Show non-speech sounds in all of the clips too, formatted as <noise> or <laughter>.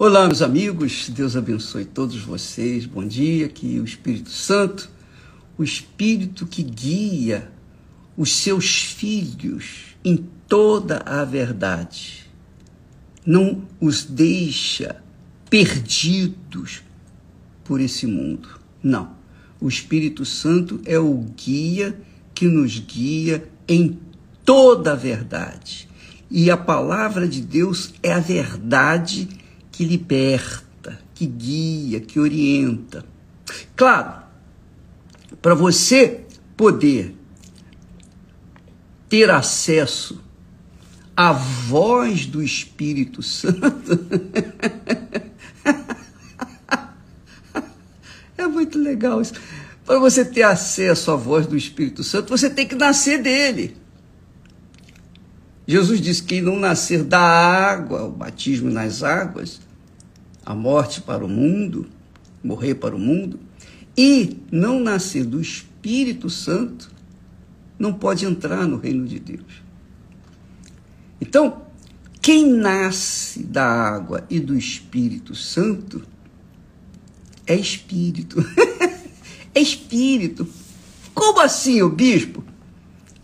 Olá, meus amigos, Deus abençoe todos vocês. Bom dia, que o Espírito Santo, o Espírito que guia os seus filhos em toda a verdade, não os deixa perdidos por esse mundo. Não. O Espírito Santo é o guia que nos guia em toda a verdade. E a palavra de Deus é a verdade que liberta, que guia, que orienta. Claro, para você poder ter acesso à voz do Espírito Santo, <laughs> é muito legal isso. Para você ter acesso à voz do Espírito Santo, você tem que nascer dele. Jesus disse que não nascer da água, o batismo nas águas, a morte para o mundo, morrer para o mundo, e não nascer do Espírito Santo, não pode entrar no reino de Deus. Então, quem nasce da água e do Espírito Santo é espírito. <laughs> é espírito. Como assim, o bispo?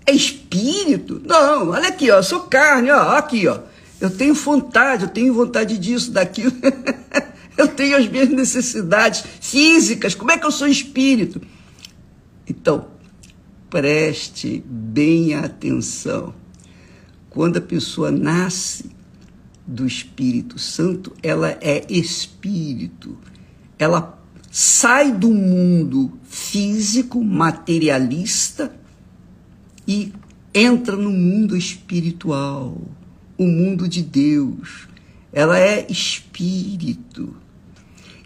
É espírito? Não, olha aqui, ó, sou carne, ó, aqui, ó. Eu tenho vontade, eu tenho vontade disso, daquilo. <laughs> eu tenho as minhas necessidades físicas. Como é que eu sou espírito? Então, preste bem atenção. Quando a pessoa nasce do Espírito Santo, ela é espírito. Ela sai do mundo físico, materialista e entra no mundo espiritual o mundo de Deus. Ela é espírito.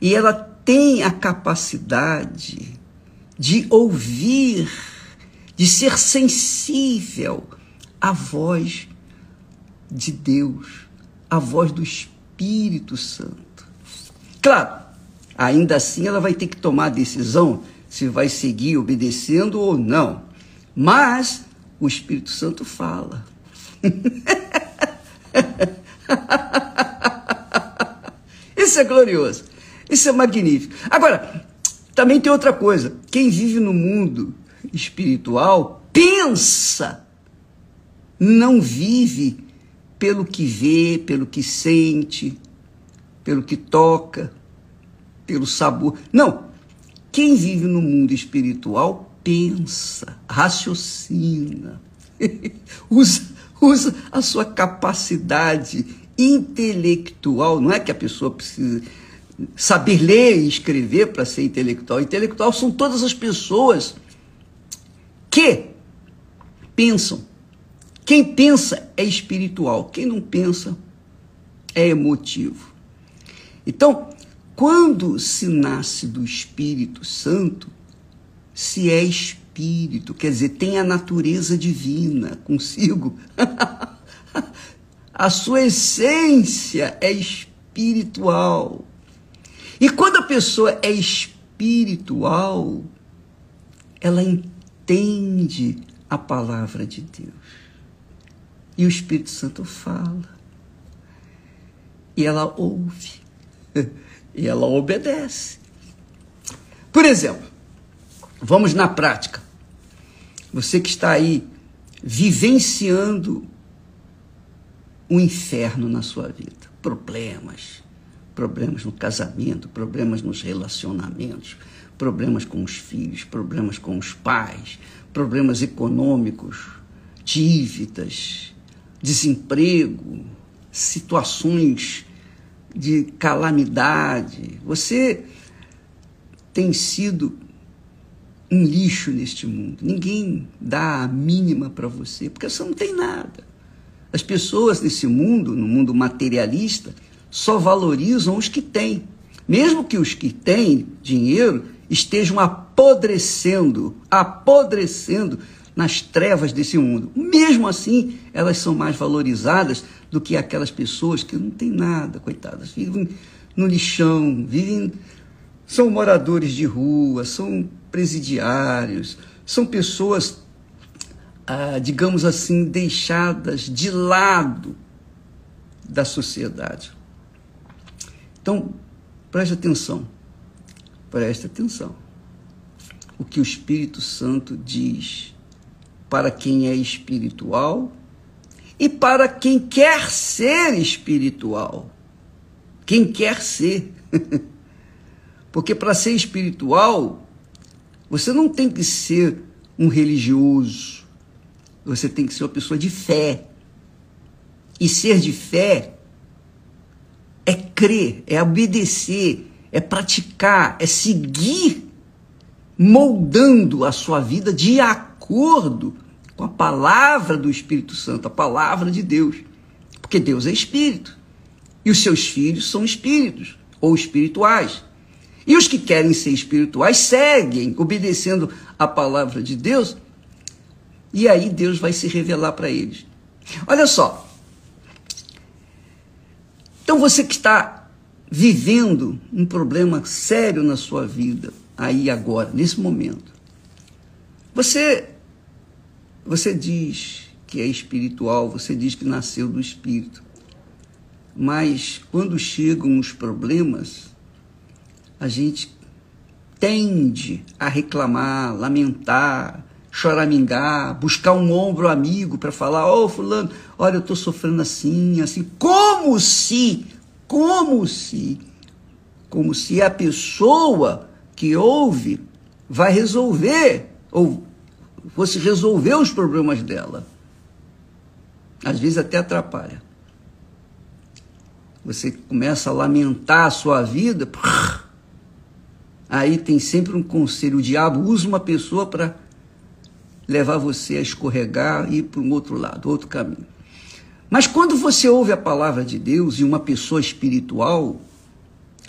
E ela tem a capacidade de ouvir, de ser sensível à voz de Deus, à voz do Espírito Santo. Claro, ainda assim ela vai ter que tomar a decisão se vai seguir obedecendo ou não. Mas o Espírito Santo fala. <laughs> <laughs> Isso é glorioso. Isso é magnífico. Agora, também tem outra coisa. Quem vive no mundo espiritual pensa, não vive pelo que vê, pelo que sente, pelo que toca, pelo sabor. Não. Quem vive no mundo espiritual pensa, raciocina, <laughs> usa usa a sua capacidade intelectual. Não é que a pessoa precisa saber ler e escrever para ser intelectual. Intelectual são todas as pessoas que pensam. Quem pensa é espiritual, quem não pensa é emotivo. Então, quando se nasce do Espírito Santo, se é espírito espírito, quer dizer, tem a natureza divina consigo. <laughs> a sua essência é espiritual. E quando a pessoa é espiritual, ela entende a palavra de Deus. E o Espírito Santo fala. E ela ouve. <laughs> E ela obedece. Por exemplo, vamos na prática. Você que está aí vivenciando um inferno na sua vida, problemas, problemas no casamento, problemas nos relacionamentos, problemas com os filhos, problemas com os pais, problemas econômicos, dívidas, desemprego, situações de calamidade. Você tem sido um lixo neste mundo. Ninguém dá a mínima para você, porque você não tem nada. As pessoas nesse mundo, no mundo materialista, só valorizam os que têm. Mesmo que os que têm dinheiro estejam apodrecendo, apodrecendo nas trevas desse mundo. Mesmo assim, elas são mais valorizadas do que aquelas pessoas que não têm nada, coitadas, vivem no lixão, vivem são moradores de rua, são presidiários, são pessoas, ah, digamos assim, deixadas de lado da sociedade. Então, preste atenção. Preste atenção. O que o Espírito Santo diz para quem é espiritual e para quem quer ser espiritual. Quem quer ser. <laughs> Porque para ser espiritual, você não tem que ser um religioso. Você tem que ser uma pessoa de fé. E ser de fé é crer, é obedecer, é praticar, é seguir moldando a sua vida de acordo com a palavra do Espírito Santo, a palavra de Deus. Porque Deus é espírito. E os seus filhos são espíritos ou espirituais. E os que querem ser espirituais seguem, obedecendo a palavra de Deus, e aí Deus vai se revelar para eles. Olha só. Então você que está vivendo um problema sério na sua vida, aí agora, nesse momento, você você diz que é espiritual, você diz que nasceu do espírito. Mas quando chegam os problemas, a gente tende a reclamar, lamentar, choramingar, buscar um ombro amigo para falar: Ô oh, Fulano, olha, eu estou sofrendo assim, assim. Como se, como se, como se a pessoa que ouve vai resolver, ou fosse resolver os problemas dela. Às vezes até atrapalha. Você começa a lamentar a sua vida. Aí tem sempre um conselho. O diabo usa uma pessoa para levar você a escorregar e ir para um outro lado, outro caminho. Mas quando você ouve a palavra de Deus e uma pessoa espiritual,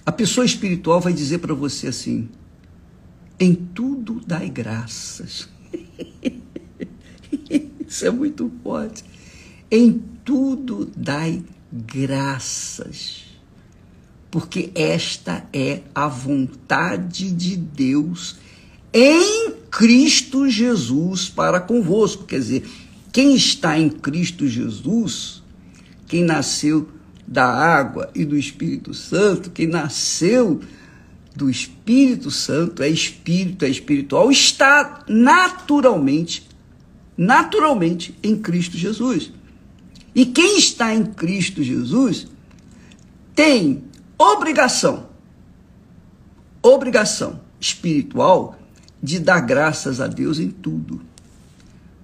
a pessoa espiritual vai dizer para você assim: em tudo dai graças. <laughs> Isso é muito forte. Em tudo dai graças porque esta é a vontade de Deus em Cristo Jesus para convosco. Quer dizer, quem está em Cristo Jesus, quem nasceu da água e do Espírito Santo, quem nasceu do Espírito Santo, é espírito, é espiritual, está naturalmente, naturalmente em Cristo Jesus. E quem está em Cristo Jesus tem obrigação, obrigação espiritual de dar graças a Deus em tudo.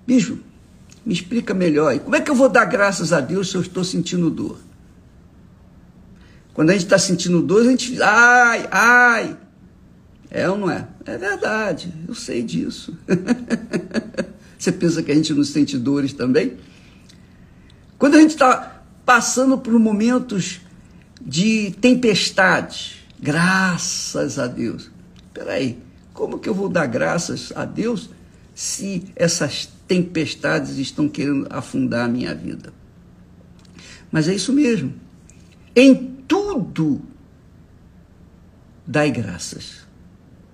Bicho, me explica melhor aí. Como é que eu vou dar graças a Deus se eu estou sentindo dor? Quando a gente está sentindo dor, a gente. Ai, ai! É ou não é? É verdade, eu sei disso. <laughs> Você pensa que a gente não sente dores também? Quando a gente está passando por momentos de tempestades. Graças a Deus. Espera aí, como que eu vou dar graças a Deus se essas tempestades estão querendo afundar a minha vida? Mas é isso mesmo. Em tudo, dai graças.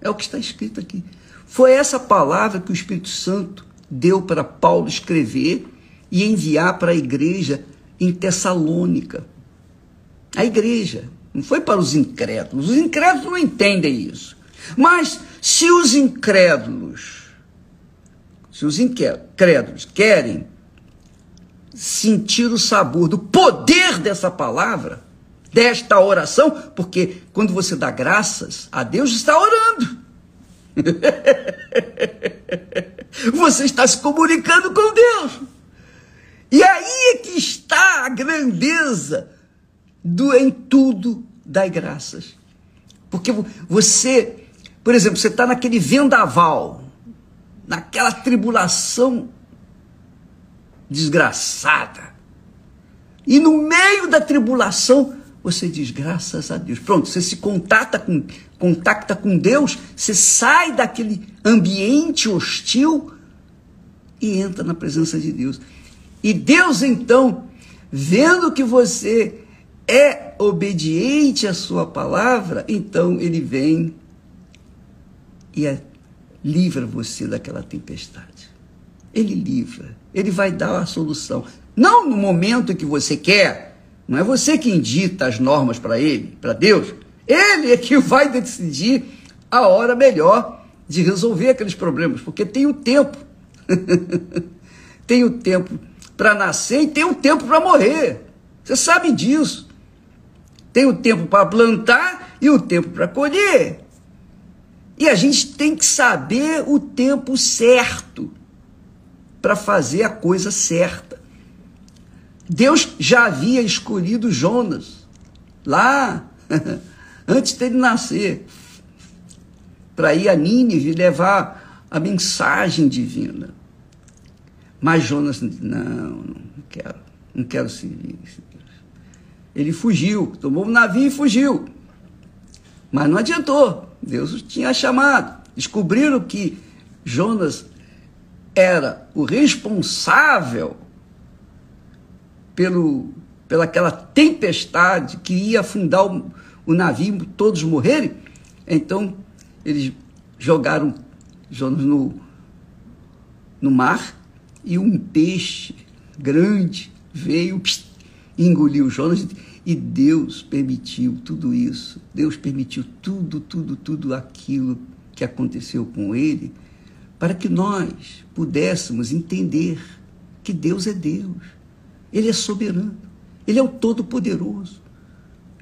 É o que está escrito aqui. Foi essa palavra que o Espírito Santo deu para Paulo escrever e enviar para a igreja em Tessalônica. A igreja. Não foi para os incrédulos. Os incrédulos não entendem isso. Mas se os incrédulos, se os incrédulos querem sentir o sabor do poder dessa palavra, desta oração, porque quando você dá graças a Deus, está orando. <laughs> você está se comunicando com Deus. E aí é que está a grandeza do em tudo dai graças. Porque você, por exemplo, você está naquele vendaval, naquela tribulação desgraçada. E no meio da tribulação, você diz graças a Deus. Pronto, você se contata com, contacta com Deus, você sai daquele ambiente hostil e entra na presença de Deus. E Deus então, vendo que você é obediente à sua palavra, então ele vem e é, livra você daquela tempestade. Ele livra, ele vai dar a solução. Não no momento que você quer, Não é você que dita as normas para ele, para Deus. Ele é que <laughs> vai decidir a hora melhor de resolver aqueles problemas, porque tem o tempo. <laughs> tem o tempo para nascer e tem o tempo para morrer. Você sabe disso. Tem o tempo para plantar e o tempo para colher. E a gente tem que saber o tempo certo para fazer a coisa certa. Deus já havia escolhido Jonas lá <laughs> antes dele nascer para ir a Nínive levar a mensagem divina. Mas Jonas não, não quero, não quero servir. Ele fugiu, tomou um navio e fugiu. Mas não adiantou. Deus tinha chamado. Descobriram que Jonas era o responsável pelo, pelaquela tempestade que ia afundar o, o navio, todos morrerem. Então, eles jogaram Jonas no, no mar e um peixe grande veio pss, engoliu Jonas e Deus permitiu tudo isso. Deus permitiu tudo, tudo, tudo aquilo que aconteceu com ele para que nós pudéssemos entender que Deus é Deus. Ele é soberano. Ele é o todo-poderoso.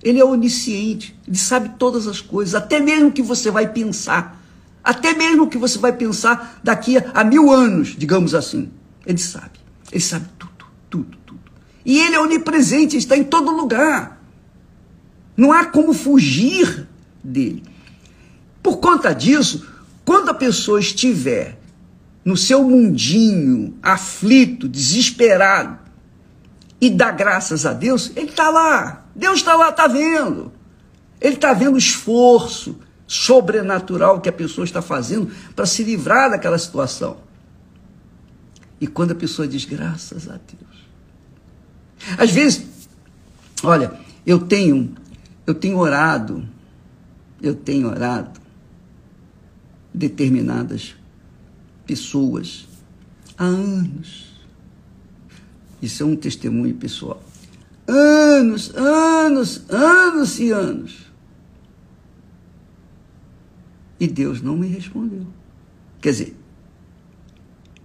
Ele é onisciente. Ele sabe todas as coisas, até mesmo o que você vai pensar. Até mesmo o que você vai pensar daqui a mil anos, digamos assim. Ele sabe. Ele sabe tudo, tudo. E ele é onipresente, está em todo lugar. Não há como fugir dele. Por conta disso, quando a pessoa estiver no seu mundinho, aflito, desesperado, e dá graças a Deus, ele está lá. Deus está lá, está vendo. Ele está vendo o esforço sobrenatural que a pessoa está fazendo para se livrar daquela situação. E quando a pessoa diz graças a Deus. Às vezes, olha, eu tenho, eu tenho orado, eu tenho orado determinadas pessoas há anos. Isso é um testemunho pessoal. Anos, anos, anos e anos. E Deus não me respondeu. Quer dizer,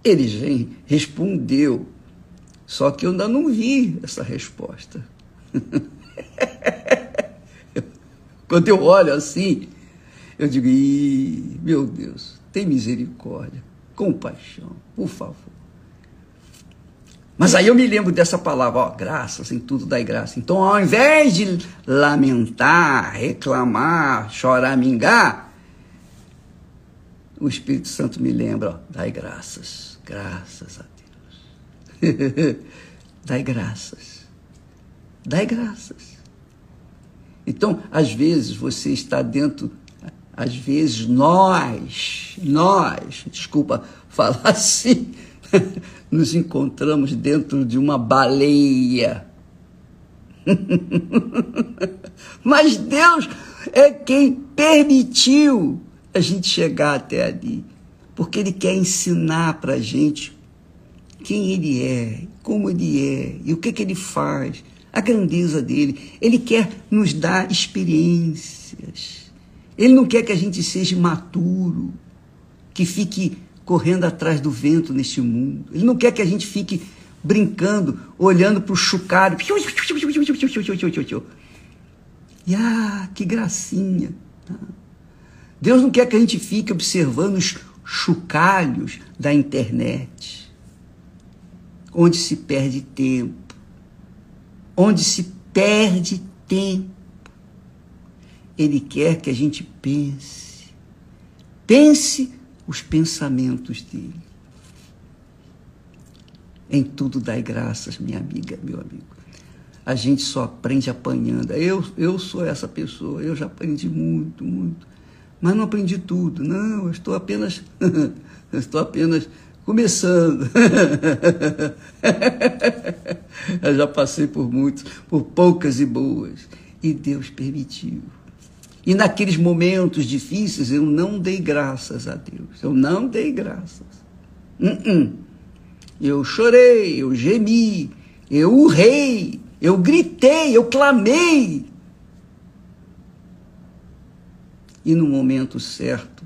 ele respondeu, só que eu ainda não vi essa resposta. <laughs> Quando eu olho assim, eu digo, meu Deus, tem misericórdia, compaixão, por favor. Mas aí eu me lembro dessa palavra, ó, graças, em tudo dai graça. Então, ao invés de lamentar, reclamar, chorar, mingar, o Espírito Santo me lembra, ó, dai graças, graças a Deus. <laughs> dai graças, dai graças. Então, às vezes você está dentro às vezes nós, nós, desculpa falar <laughs> assim, nos encontramos dentro de uma baleia. <laughs> Mas Deus é quem permitiu a gente chegar até ali, porque Ele quer ensinar para a gente quem Ele é, como Ele é e o que, que Ele faz, a grandeza dele. Ele quer nos dar experiências. Ele não quer que a gente seja imaturo, que fique correndo atrás do vento neste mundo. Ele não quer que a gente fique brincando, olhando para o chucalho. E ah, que gracinha. Deus não quer que a gente fique observando os chocalhos da internet, onde se perde tempo, onde se perde tempo. Ele quer que a gente pense. Pense os pensamentos dele. Em tudo dai graças, minha amiga, meu amigo. A gente só aprende apanhando. Eu, eu sou essa pessoa, eu já aprendi muito, muito. Mas não aprendi tudo. Não, eu estou apenas. <laughs> eu estou apenas começando. <laughs> eu já passei por muitos, por poucas e boas. E Deus permitiu. E naqueles momentos difíceis eu não dei graças a Deus. Eu não dei graças. Uh -uh. Eu chorei, eu gemi, eu urrei, Eu gritei, eu clamei. E no momento certo,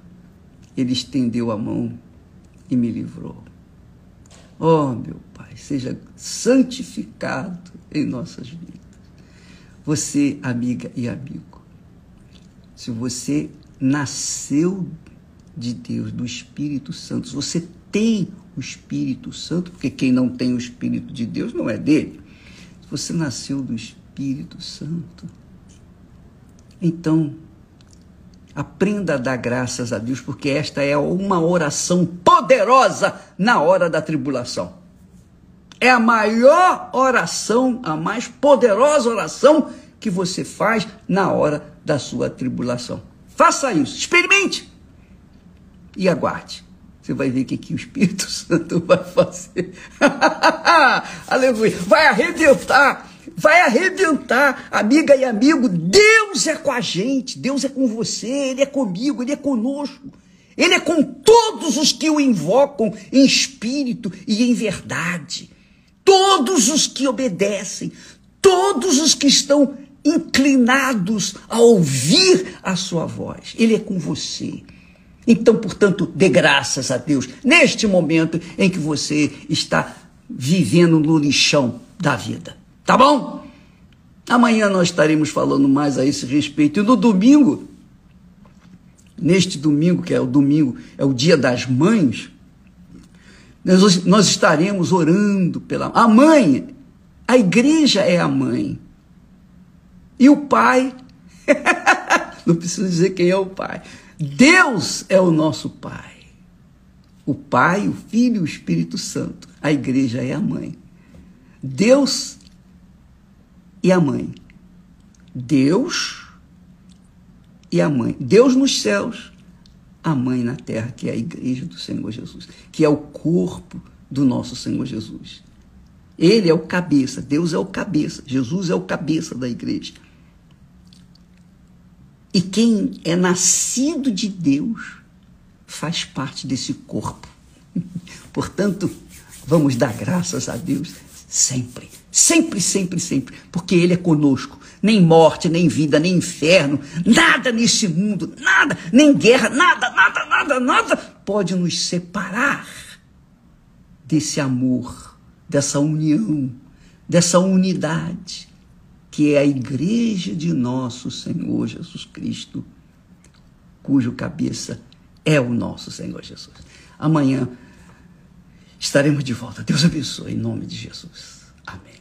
ele estendeu a mão e me livrou. Oh, meu Pai, seja santificado em nossas vidas. Você, amiga e amigo, se você nasceu de Deus, do Espírito Santo, se você tem o Espírito Santo, porque quem não tem o Espírito de Deus não é dele. Se você nasceu do Espírito Santo, então aprenda a dar graças a Deus, porque esta é uma oração poderosa na hora da tribulação. É a maior oração, a mais poderosa oração que você faz na hora da sua tribulação. Faça isso, experimente e aguarde. Você vai ver o que, que o Espírito <laughs> Santo vai fazer. <laughs> Aleluia. Vai arrebentar. Vai arrebentar, amiga e amigo. Deus é com a gente. Deus é com você. Ele é comigo. Ele é conosco. Ele é com todos os que o invocam em espírito e em verdade. Todos os que obedecem. Todos os que estão inclinados a ouvir a sua voz. Ele é com você. Então, portanto, dê graças a Deus neste momento em que você está vivendo no lixão da vida. Tá bom? Amanhã nós estaremos falando mais a esse respeito. E no domingo, neste domingo, que é o domingo, é o dia das mães, nós, nós estaremos orando pela. A mãe, a igreja é a mãe. E o pai, <laughs> não preciso dizer quem é o pai, Deus é o nosso Pai. O Pai, o Filho e o Espírito Santo. A igreja é a mãe. Deus e a mãe. Deus e a mãe. Deus nos céus, a mãe na terra, que é a igreja do Senhor Jesus, que é o corpo do nosso Senhor Jesus. Ele é o cabeça, Deus é o cabeça, Jesus é o cabeça da igreja. E quem é nascido de Deus faz parte desse corpo. <laughs> Portanto, vamos dar graças a Deus sempre, sempre, sempre, sempre, porque Ele é conosco. Nem morte, nem vida, nem inferno, nada nesse mundo, nada, nem guerra, nada, nada, nada, nada pode nos separar desse amor, dessa união, dessa unidade que é a igreja de nosso Senhor Jesus Cristo, cujo cabeça é o nosso Senhor Jesus. Amanhã estaremos de volta. Deus abençoe em nome de Jesus. Amém.